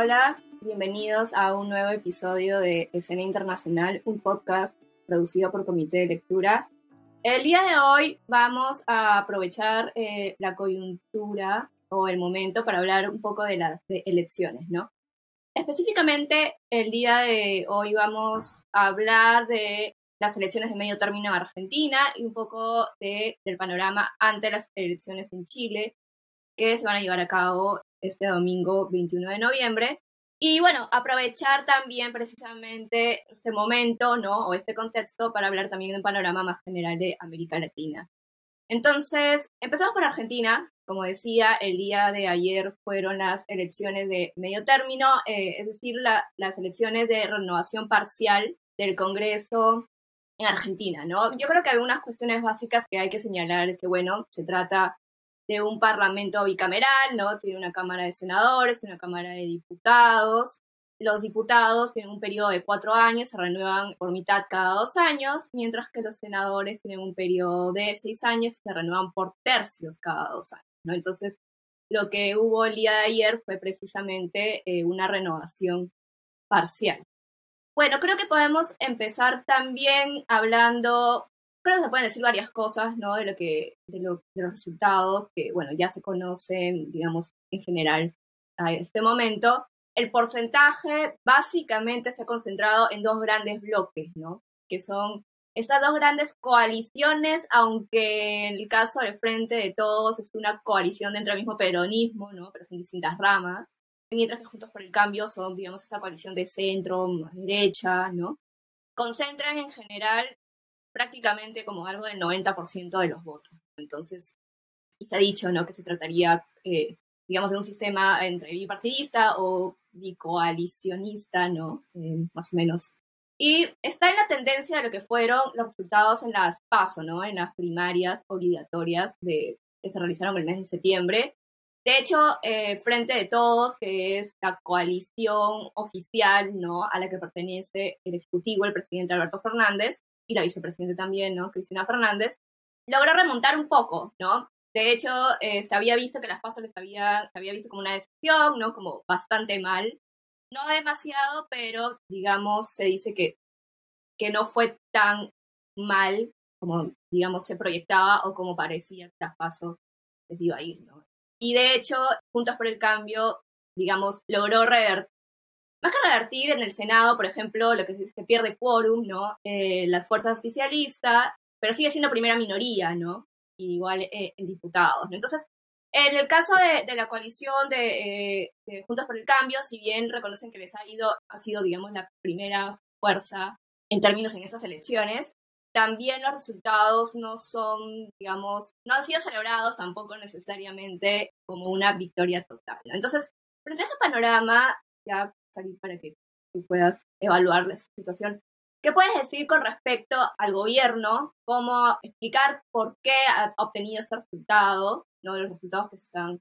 Hola, bienvenidos a un nuevo episodio de Escena Internacional, un podcast producido por Comité de Lectura. El día de hoy vamos a aprovechar eh, la coyuntura o el momento para hablar un poco de las elecciones, ¿no? Específicamente, el día de hoy vamos a hablar de las elecciones de medio término en Argentina y un poco de, del panorama ante las elecciones en Chile, que se van a llevar a cabo este domingo 21 de noviembre. Y bueno, aprovechar también precisamente este momento, ¿no? O este contexto para hablar también de un panorama más general de América Latina. Entonces, empezamos por Argentina. Como decía, el día de ayer fueron las elecciones de medio término, eh, es decir, las elecciones de renovación parcial del Congreso en Argentina, ¿no? Yo creo que algunas cuestiones básicas que hay que señalar es que, bueno, se trata de un parlamento bicameral, ¿no? Tiene una Cámara de Senadores, una Cámara de Diputados. Los diputados tienen un periodo de cuatro años, se renuevan por mitad cada dos años, mientras que los senadores tienen un periodo de seis años y se renuevan por tercios cada dos años, ¿no? Entonces, lo que hubo el día de ayer fue precisamente eh, una renovación parcial. Bueno, creo que podemos empezar también hablando, que se pueden decir varias cosas, ¿no? De lo que, de, lo, de los resultados que, bueno, ya se conocen, digamos, en general a este momento. El porcentaje básicamente está concentrado en dos grandes bloques, ¿no? Que son estas dos grandes coaliciones, aunque en el caso de Frente de Todos es una coalición dentro del mismo peronismo, ¿no? Pero son distintas ramas mientras que Juntos por el Cambio son, digamos, esta coalición de centro, más derecha, ¿no? Concentran en general prácticamente como algo del 90% de los votos. Entonces, se ha dicho, ¿no? Que se trataría, eh, digamos, de un sistema entre bipartidista o bicoalicionista, ¿no? Eh, más o menos. Y está en la tendencia de lo que fueron los resultados en las PASO, ¿no? En las primarias obligatorias de, que se realizaron el mes de septiembre, de hecho, eh, Frente de Todos, que es la coalición oficial ¿no? a la que pertenece el Ejecutivo, el presidente Alberto Fernández, y la vicepresidenta también, ¿no? Cristina Fernández, logró remontar un poco, ¿no? De hecho, eh, se había visto que las pasos les había, se había visto como una decisión, ¿no? Como bastante mal. No demasiado, pero digamos, se dice que, que no fue tan mal como, digamos, se proyectaba o como parecía que las pasos les iba a ir. Y de hecho, Juntos por el Cambio, digamos, logró revertir, más que revertir en el Senado, por ejemplo, lo que se, pierde quórum, ¿no? Eh, las fuerzas oficialistas, pero sigue siendo primera minoría, ¿no? igual eh, en diputados, ¿no? Entonces, en el caso de, la coalición eh, de, Juntos por el Cambio, si bien reconocen que les ha ido, ha sido, digamos, la primera fuerza en términos en esas elecciones, también los resultados no son, digamos, no han sido celebrados tampoco necesariamente como una victoria total. Entonces, frente a ese panorama, ya para que puedas evaluar la situación, ¿qué puedes decir con respecto al gobierno? ¿Cómo explicar por qué ha obtenido este resultado, ¿no? los resultados que están,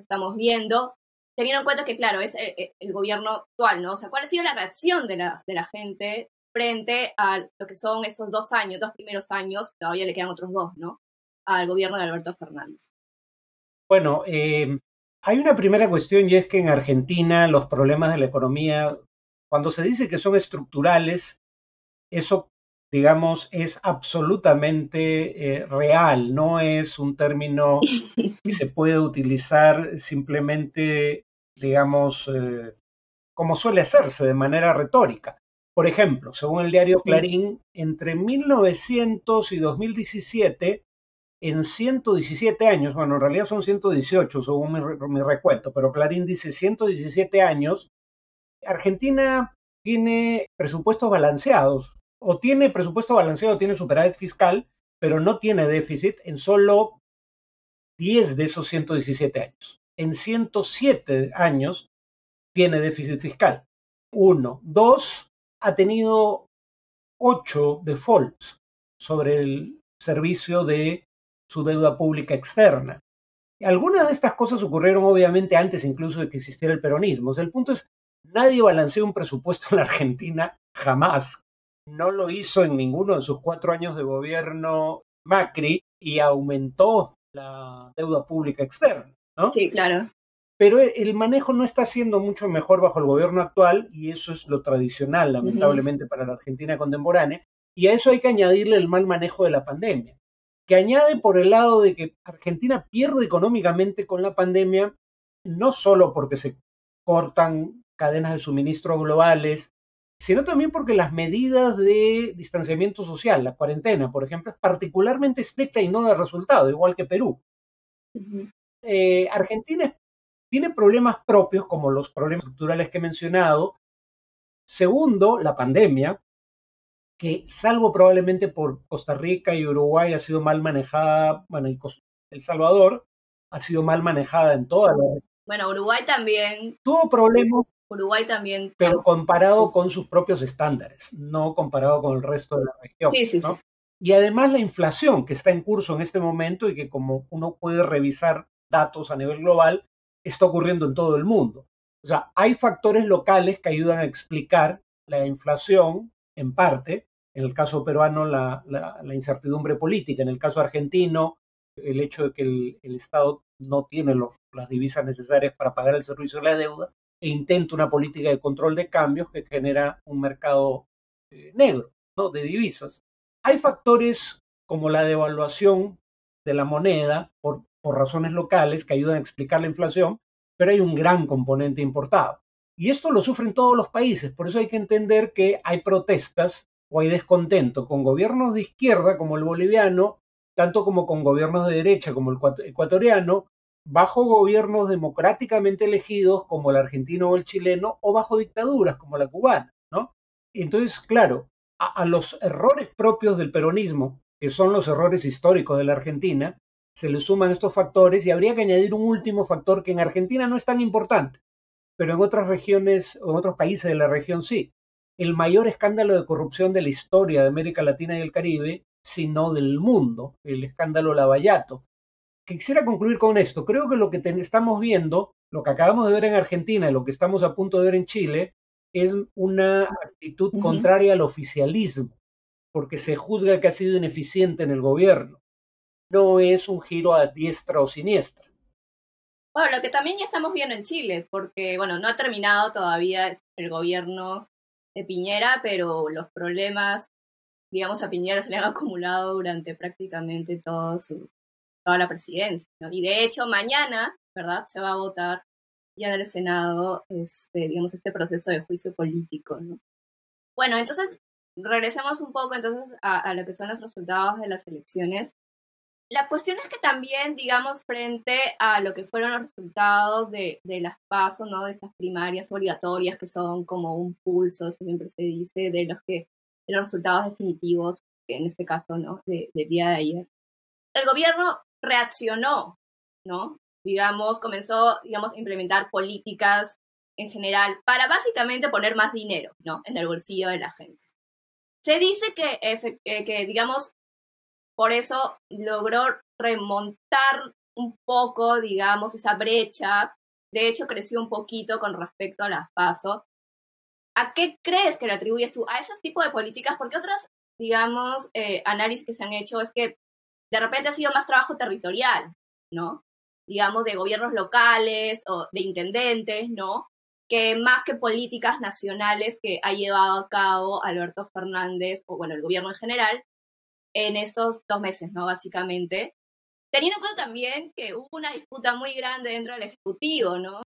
estamos viendo? Teniendo en cuenta que, claro, es eh, eh, el, gobierno actual, ¿no? O sea, ¿cuál ha sido la reacción de la, de la gente frente a lo que son estos dos años, dos primeros años, todavía le quedan otros dos, ¿no? Al gobierno de Alberto Fernández. Bueno, eh, hay una primera cuestión y es que en Argentina los problemas de la economía, cuando se dice que son estructurales, eso, digamos, es absolutamente eh, real, no es un término que se puede utilizar simplemente, digamos, eh, como suele hacerse de manera retórica. Por ejemplo, según el diario Clarín, entre 1900 y 2017, en 117 años, bueno, en realidad son 118 según mi, recuento, pero Clarín dice 117 años, Argentina tiene presupuestos balanceados, o tiene presupuesto balanceado, tiene superávit fiscal, pero no tiene déficit en solo 10 de esos 117 años. En 107 años tiene déficit fiscal. Uno. Dos, ha tenido ocho defaults sobre el servicio de su deuda pública externa. Algunas de estas cosas ocurrieron obviamente antes incluso de que existiera el peronismo. el punto es, nadie balanceó un presupuesto en la Argentina jamás. No lo hizo en ninguno de sus cuatro años de gobierno Macri y aumentó la deuda pública externa. ¿no? Sí, claro. pero el manejo no está siendo mucho mejor bajo el gobierno actual y eso es lo tradicional, lamentablemente, para la Argentina contemporánea. Y a eso hay que añadirle el mal manejo de la pandemia, que añade por el lado de que Argentina pierde económicamente con la pandemia, no solo porque se cortan cadenas de suministro globales, sino también porque las medidas de distanciamiento social, la cuarentena, por ejemplo, es particularmente estricta y no da resultado, igual que Perú. Eh, Argentina tiene problemas propios, como los problemas estructurales que he mencionado. Segundo, la pandemia, que salvo probablemente por Costa Rica y Uruguay ha sido mal manejada, bueno, y El Salvador ha sido mal manejada en toda la... Bueno, Uruguay también. Tuvo problemas Uruguay también. Pero comparado con sus propios estándares, no comparado con el resto de la región. Sí, sí, sí. Y además la inflación que está en curso en este momento y que como uno puede revisar datos a nivel global, está ocurriendo en todo el mundo. O sea, hay factores locales que ayudan a explicar la inflación, en parte, en el caso peruano la, la, incertidumbre política, en el caso argentino el hecho de que el, el Estado no tiene los, las divisas necesarias para pagar el servicio de la deuda, e intenta una política de control de cambios que genera un mercado eh, negro ¿no? de divisas. Hay factores como la devaluación de la moneda por, por razones locales que ayudan a explicar la inflación, pero hay un gran componente importado. Y esto lo sufren todos los países, por eso hay que entender que hay protestas o hay descontento con gobiernos de izquierda como el boliviano, tanto como con gobiernos de derecha como el ecuatoriano, bajo gobiernos democráticamente elegidos como el argentino o el chileno o bajo dictaduras como la cubana, ¿no? Entonces, claro, a, los errores propios del peronismo, que son los errores históricos de la Argentina, se le suman estos factores y habría que añadir un último factor que en Argentina no es tan importante, pero en otras regiones o en otros países de la región sí. El mayor escándalo de corrupción de la historia de América Latina y el Caribe, sino del mundo, el escándalo Lavallato, quisiera concluir con esto. Creo que lo que estamos viendo, lo que acabamos de ver en Argentina y lo que estamos a punto de ver en Chile, es una actitud contraria al oficialismo, porque se juzga que ha sido ineficiente en el gobierno. No es un giro a diestra o siniestra. Bueno, lo que también ya estamos viendo en Chile, porque, bueno, no ha terminado todavía el gobierno de Piñera, pero los problemas, digamos, a Piñera se le han acumulado durante prácticamente todo su, toda la presidencia. Y de hecho, mañana, ¿verdad? Se va a votar ya en el Senado, este, digamos, este proceso de juicio político, ¿no? Bueno, entonces, regresemos un poco entonces a, lo que son los resultados de las elecciones. La cuestión es que también, digamos, frente a lo que fueron los resultados de, de las pasos, ¿no? De estas primarias obligatorias que son como un pulso, siempre se dice, de los que de los resultados definitivos, en este caso, ¿no? De, del día de ayer. El gobierno reaccionó, ¿no? Digamos, comenzó, digamos, a implementar políticas en general para básicamente poner más dinero, ¿no? En el bolsillo de la gente. Se dice que, eh, que digamos, por eso logró remontar un poco, digamos, esa brecha. De hecho, creció un poquito con respecto a las PASO. ¿A qué crees que le atribuyes tú? ¿A esos tipos de políticas? Porque otros, digamos, eh, análisis que se han hecho es que de repente ha sido más trabajo territorial, ¿no? Digamos, de gobiernos locales o de intendentes, ¿no? Que más que políticas nacionales que ha llevado a cabo Alberto Fernández, o bueno, el gobierno en general, en estos dos meses, ¿no? Básicamente. Teniendo en cuenta también que hubo una disputa muy grande dentro del Ejecutivo, ¿no?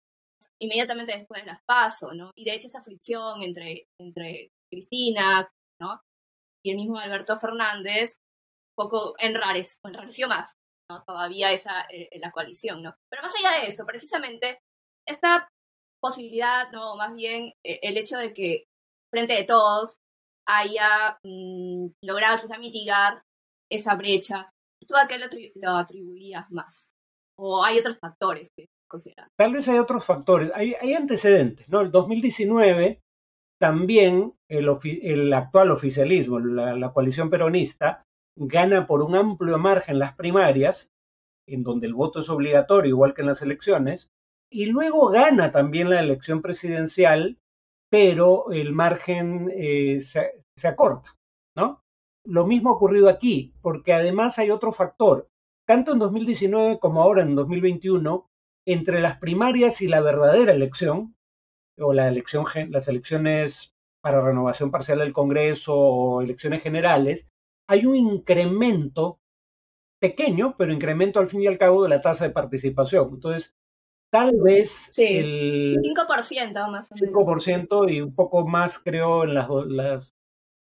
Inmediatamente después de las PASO, ¿no? Y de hecho esa fricción entre, entre Cristina, ¿no? Y el mismo Alberto Fernández poco enrareció más, ¿no? Todavía esa, eh, la coalición, ¿no? Pero más allá de eso, precisamente, esta posibilidad, ¿no? Más bien eh, el hecho de que frente de todos haya mm, logrado quizá mitigar esa brecha, ¿tú a qué lo, atribuirías más? ¿O hay otros factores que considerar? Tal vez hay otros factores. Hay, antecedentes, ¿no? El 2019 también el, el actual oficialismo, la, la, coalición peronista, gana por un amplio margen las primarias, en donde el voto es obligatorio, igual que en las elecciones, y luego gana también la elección presidencial, pero el margen eh, se, acorta, ¿no? Lo mismo ha ocurrido aquí, porque además hay otro factor. Tanto en 2019 como ahora en 2021, entre las primarias y la verdadera elección, o las elecciones para renovación parcial del Congreso o elecciones generales, hay un incremento pequeño, pero incremento al fin y al cabo de la tasa de participación. Entonces, tal vez el 5% más o menos. 5% y un poco más, creo, en las, las,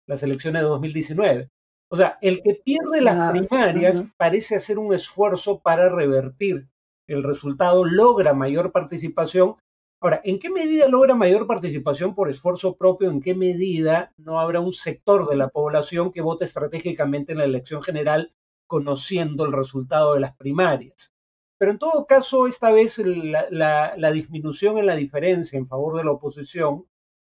las elecciones de 2019. O sea, el que pierde las primarias parece hacer un esfuerzo para revertir el resultado, logra mayor participación. Ahora, ¿en qué medida logra mayor participación por esfuerzo propio? ¿En qué medida no habrá un sector de la población que vote estratégicamente en la elección general conociendo el resultado de las primarias? Pero en todo caso, esta vez la, la disminución en la diferencia en favor de la oposición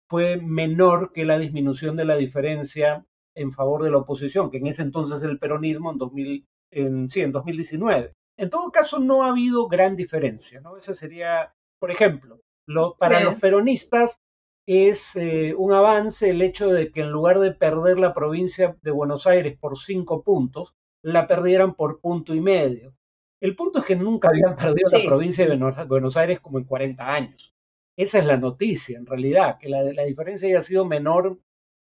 fue menor que la disminución de la diferencia en favor de la oposición, que en ese entonces el peronismo en, 2000, en, sí, en 2019. En todo caso, no ha habido gran diferencia, ¿no? Ese sería, por ejemplo, lo, para los peronistas es eh, un avance el hecho de que en lugar de perder la provincia de Buenos Aires por cinco puntos, la perdieran por punto y medio. El punto es que nunca habían perdido la provincia de Buenos Aires como en 40 años. Esa es la noticia, en realidad, que la, la diferencia haya sido menor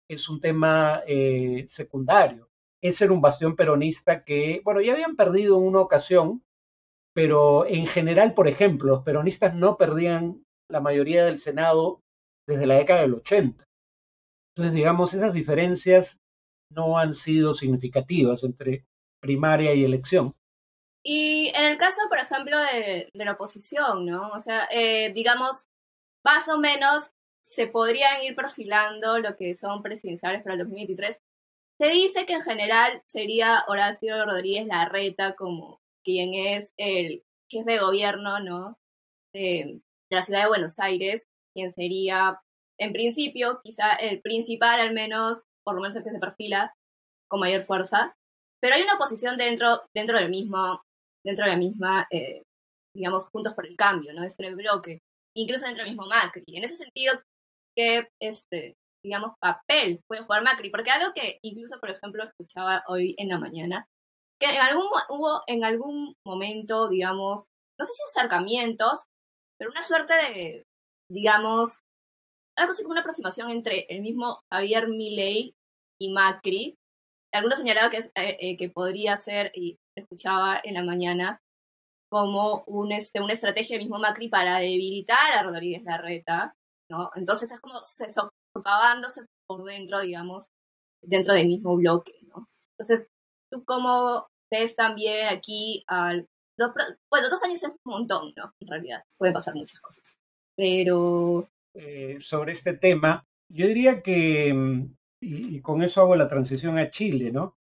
es un tema eh, secundario. Ese era un bastión peronista que, bueno, ya habían perdido en una ocasión, pero en general, por ejemplo, los peronistas no perdían la mayoría del Senado desde la década del 80. Entonces, digamos, esas diferencias no han sido significativas entre primaria y elección. Y en el caso, por ejemplo, de, la oposición, ¿no? O sea, eh, digamos, más o menos se podrían ir perfilando lo que son presidenciales para el 2023. Se dice que en general sería Horacio Rodríguez Larreta como quien es el jefe de gobierno, ¿no? De, la ciudad de Buenos Aires, quien sería, en principio, quizá el principal, al menos, por lo menos el que se perfila con mayor fuerza. Pero hay una oposición dentro, dentro del mismo, dentro de la misma, eh, digamos, Juntos por el Cambio, ¿no? Este bloque, incluso dentro del mismo Macri. En ese sentido, qué, este, digamos, papel puede jugar Macri. Porque algo que incluso, por ejemplo, escuchaba hoy en la mañana, que en algún, hubo en algún momento, digamos, no sé si acercamientos, pero una suerte de, digamos, algo así como una aproximación entre el mismo Javier Milei y Macri. Algunos señalaba que, eh, eh, que podría ser, y escuchaba en la mañana, como un, este, una estrategia del mismo Macri para debilitar a Rodríguez Larreta, ¿no? Entonces es como se socavándose por dentro, digamos, dentro del mismo bloque, ¿no? Entonces, ¿tú cómo ves también aquí al... Bueno, dos años es un montón, ¿no? En realidad, pueden pasar muchas cosas. Pero... Eh, sobre este tema, yo diría que, mm, y, con eso hago la transición a Chile, ¿no?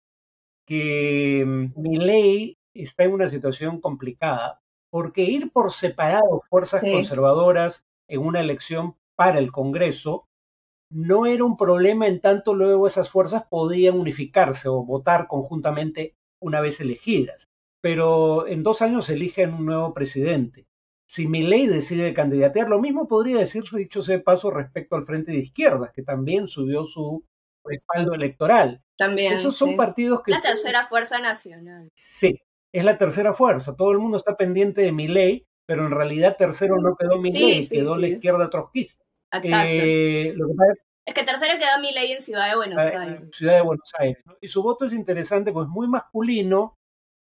Que mm, mi ley está en una situación complicada, porque ir por separado fuerzas conservadoras en una elección para el Congreso no era un problema en tanto luego esas fuerzas podían unificarse o votar conjuntamente una vez elegidas. Pero en dos años eligen un nuevo presidente. Si mi ley decide candidatear, lo mismo podría decirse, dicho sea paso, respecto al Frente de Izquierdas, que también subió su respaldo electoral. También. Esos son partidos que. La tercera fuerza nacional. Sí, es la tercera fuerza. Todo el mundo está pendiente de mi ley, pero en realidad tercero no quedó mi ley, quedó la izquierda trotskista. Exacto. Eh, es que tercero quedó mi ley en Ciudad de Buenos ah, Aires. Ciudad de Buenos Aires. Y su voto es interesante, pues muy masculino,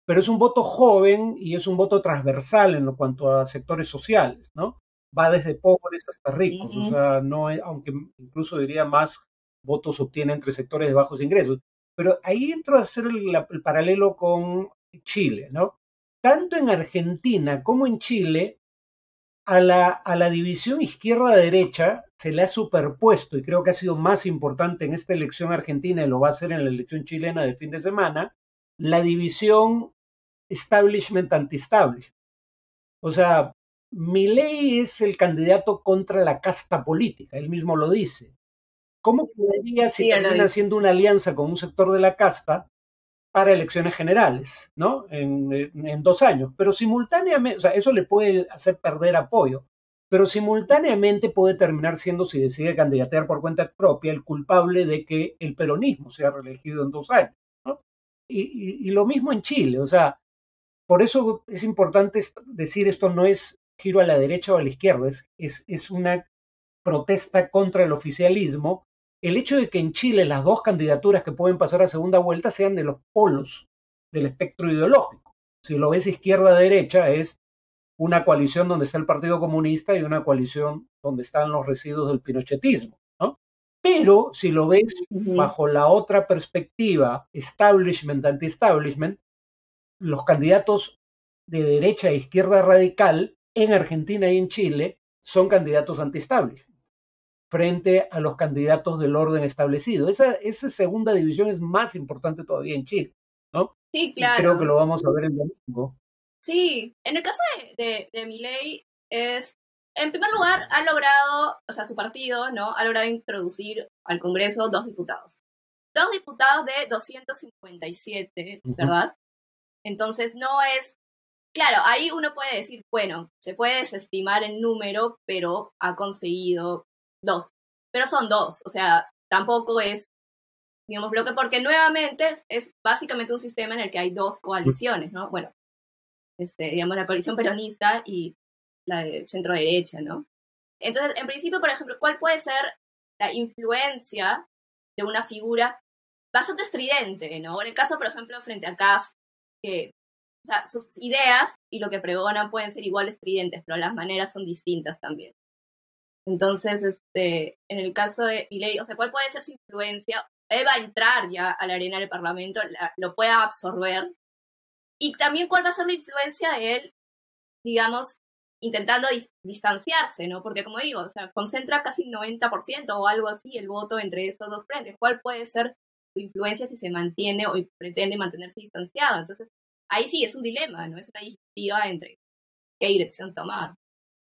pero es un voto joven y es un voto transversal en cuanto a sectores sociales, ¿no? Va desde pobres hasta ricos, o sea, no aunque incluso diría más votos obtiene entre sectores de bajos ingresos. Pero ahí entro a hacer el paralelo con Chile, ¿no? Tanto en Argentina como en Chile, a la, a la división izquierda-derecha se le ha superpuesto, y creo que ha sido más importante en esta elección argentina y lo va a ser en la elección chilena de fin de semana, la división establishment anti-establishment. O sea, Milei es el candidato contra la casta política, él mismo lo dice. ¿Cómo podría si termina haciendo una alianza con un sector de la casta para elecciones generales, ¿no? En, dos años. Pero simultáneamente, o sea, eso le puede hacer perder apoyo, pero simultáneamente puede terminar siendo, si decide candidatear por cuenta propia, el culpable de que el peronismo sea reelegido en dos años, ¿no? Y, y lo mismo en Chile, o sea, por eso es importante decir esto no es giro a la derecha o a la izquierda, es, es, una protesta contra el oficialismo. El hecho de que en Chile las dos candidaturas que pueden pasar a segunda vuelta sean de los polos del espectro ideológico. Si lo ves izquierda-derecha, es una coalición donde está el Partido Comunista y una coalición donde están los residuos del pinochetismo. ¿no? Pero si lo ves bajo la otra perspectiva, establishment anti-establishment, los candidatos de derecha e izquierda radical en Argentina y en Chile son candidatos anti-establishment frente a los candidatos del orden establecido. Esa, esa segunda división es más importante todavía en Chile, ¿no? Sí, claro. creo que lo vamos a ver el domingo. Sí, en el caso de, de, de Milei es, en primer lugar, ha logrado, o sea, su partido, ¿no? Ha logrado introducir al Congreso dos diputados. Dos diputados de 257, ¿verdad? Entonces no es, claro, ahí uno puede decir, bueno, se puede desestimar el número, pero ha conseguido dos. Pero son dos, o sea, tampoco es digamos, bloque, porque nuevamente es, básicamente un sistema en el que hay dos coaliciones, ¿no? Bueno, este, digamos, la coalición peronista y la de centro derecha, ¿no? Entonces, en principio, por ejemplo, ¿cuál puede ser la influencia de una figura bastante estridente, ¿no? En el caso, por ejemplo, frente a Cast, que o sea, sus ideas y lo que pregonan pueden ser igual estridentes, pero las maneras son distintas también. Entonces, este, en el caso de Milei, o sea, ¿cuál puede ser su influencia él va a entrar ya a la arena del Parlamento, lo pueda absorber. Y también cuál va a ser la influencia de él, digamos, intentando distanciarse, ¿no? Porque como digo, o sea, concentra casi 90% o algo así el voto entre estos dos frentes. ¿Cuál puede ser su influencia si se mantiene o pretende mantenerse distanciado? Entonces, ahí sí es un dilema, ¿no? Es una disyuntiva entre qué dirección tomar.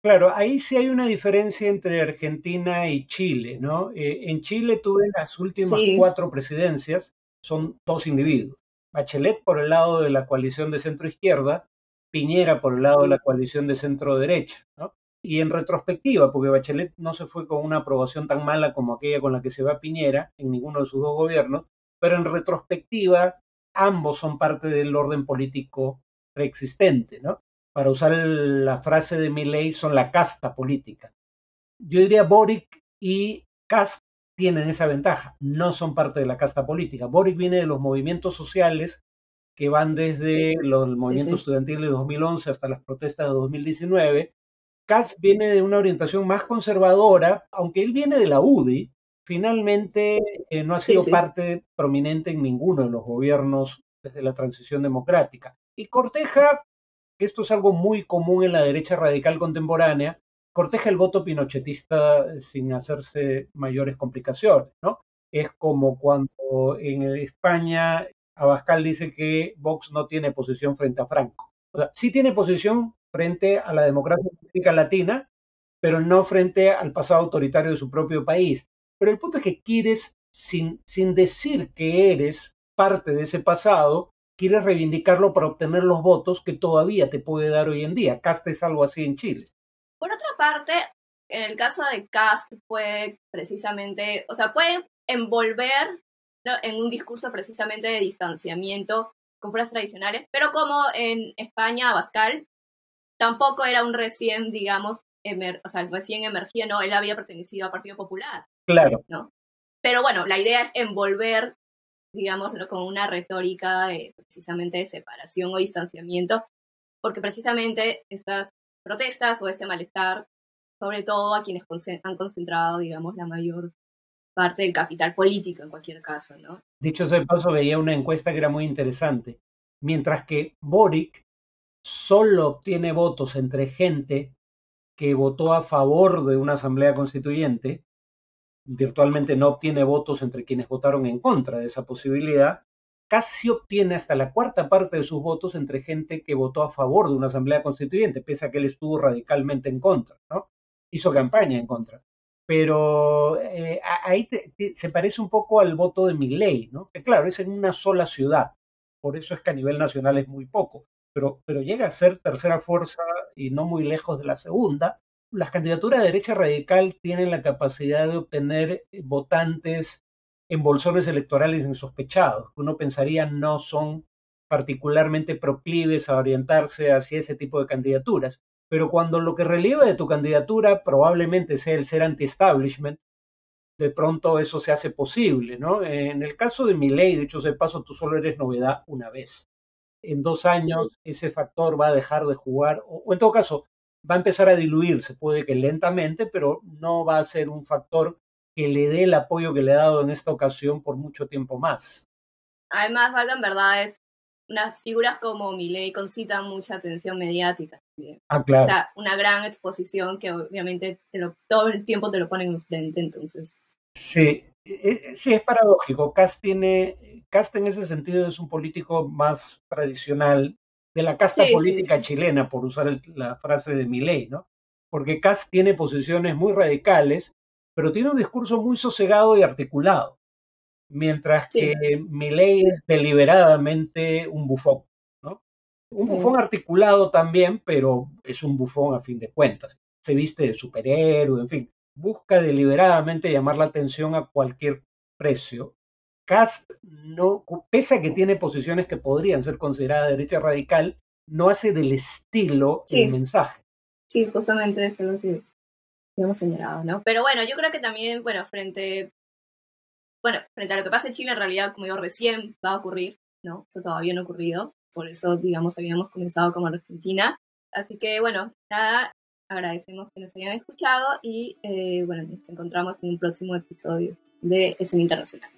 Claro, ahí sí hay una diferencia entre Argentina y Chile, ¿no? Eh, en Chile tuve las últimas cuatro presidencias, son dos individuos. Bachelet por el lado de la coalición de centro izquierda, Piñera por el lado de la coalición de centro derecha, ¿no? Y en retrospectiva, porque Bachelet no se fue con una aprobación tan mala como aquella con la que se va Piñera en ninguno de sus dos gobiernos, pero en retrospectiva ambos son parte del orden político preexistente, ¿no? Para usar la frase de Milley, son la casta política. Yo diría Boric y Cast tienen esa ventaja, no son parte de la casta política. Boric viene de los movimientos sociales que van desde los, el movimiento estudiantil de 2011 hasta las protestas de 2019. Cast viene de una orientación más conservadora, aunque él viene de la UDI, finalmente eh, no ha sido parte prominente en ninguno de los gobiernos desde la transición democrática. Y Corteja esto es algo muy común en la derecha radical contemporánea, corteja el voto pinochetista sin hacerse mayores complicaciones, ¿no? Es como cuando en España Abascal dice que Vox no tiene posición frente a Franco. O sea, sí tiene posición frente a la democracia política latina, pero no frente al pasado autoritario de su propio país. Pero el punto es que quieres, sin, sin decir que eres parte de ese pasado, quieres reivindicarlo para obtener los votos que todavía te puede dar hoy en día. Cast es algo así en Chile. Por otra parte, en el caso de Cast puede precisamente, o sea, puede envolver en un discurso precisamente de distanciamiento con fuerzas tradicionales, pero como en España, Abascal tampoco era un recién, digamos, o sea, recién emergía, no, él había pertenecido al Partido Popular. Claro. ¿no? Pero bueno, la idea es envolver digámoslo, con una retórica de precisamente de separación o distanciamiento, porque precisamente estas protestas o este malestar, sobre todo a quienes han concentrado, digamos, la mayor parte del capital político en cualquier caso, ¿no? Dicho sea paso, veía una encuesta que era muy interesante. Mientras que Boric solo obtiene votos entre gente que votó a favor de una asamblea constituyente, virtualmente no obtiene votos entre quienes votaron en contra de esa posibilidad, casi obtiene hasta la cuarta parte de sus votos entre gente que votó a favor de una asamblea constituyente, pese a que él estuvo radicalmente en contra, ¿no? Hizo campaña en contra. Pero eh, ahí se parece un poco al voto de Milley, ¿no? Que claro, es en una sola ciudad, por eso es que a nivel nacional es muy poco, pero, pero llega a ser tercera fuerza y no muy lejos de la segunda, las candidaturas de derecha radical tienen la capacidad de obtener eh, votantes en bolsones electorales insospechados, uno pensaría no son particularmente proclives a orientarse hacia ese tipo de candidaturas. pero cuando lo que relieva de tu candidatura probablemente sea el ser anti-establishment, de pronto eso se hace posible, ¿no? En el caso de mi ley, de hecho, de paso, tú solo eres novedad una vez. En dos años ese factor va a dejar de jugar, o, en todo caso, va a empezar a diluirse, puede que lentamente, pero no va a ser un factor que le dé el apoyo que le ha dado en esta ocasión por mucho tiempo más. Además, valgan verdades, unas figuras como Milei concitan mucha atención mediática. Ah, claro. O sea, una gran exposición que obviamente todo el tiempo te lo ponen enfrente, entonces Sí, e, e, sí, es paradójico. Cast tiene, Cast en ese sentido es un político más tradicional de la casta política chilena, por usar la frase de Milei, ¿no? Porque Cast tiene posiciones muy radicales, pero tiene un discurso muy sosegado y articulado, mientras que Milei es deliberadamente un bufón, ¿no? Un bufón articulado también, pero es un bufón a fin de cuentas. Se viste de superhéroe, en fin busca deliberadamente llamar la atención a cualquier precio. Cast no, pese a que tiene posiciones que podrían ser consideradas derecha radical, no hace del estilo el mensaje. Sí, justamente eso es lo que hemos señalado, ¿no? Pero bueno, yo creo que también, bueno, frente, bueno, frente a lo que pasa en Chile, en realidad, como digo, recién va a ocurrir, ¿no? Eso todavía no ha ocurrido, por eso, digamos, habíamos comenzado como Argentina. Así que, bueno, nada, Agradecemos que nos hayan escuchado y eh, bueno, nos encontramos en un próximo episodio de Escena Internacional.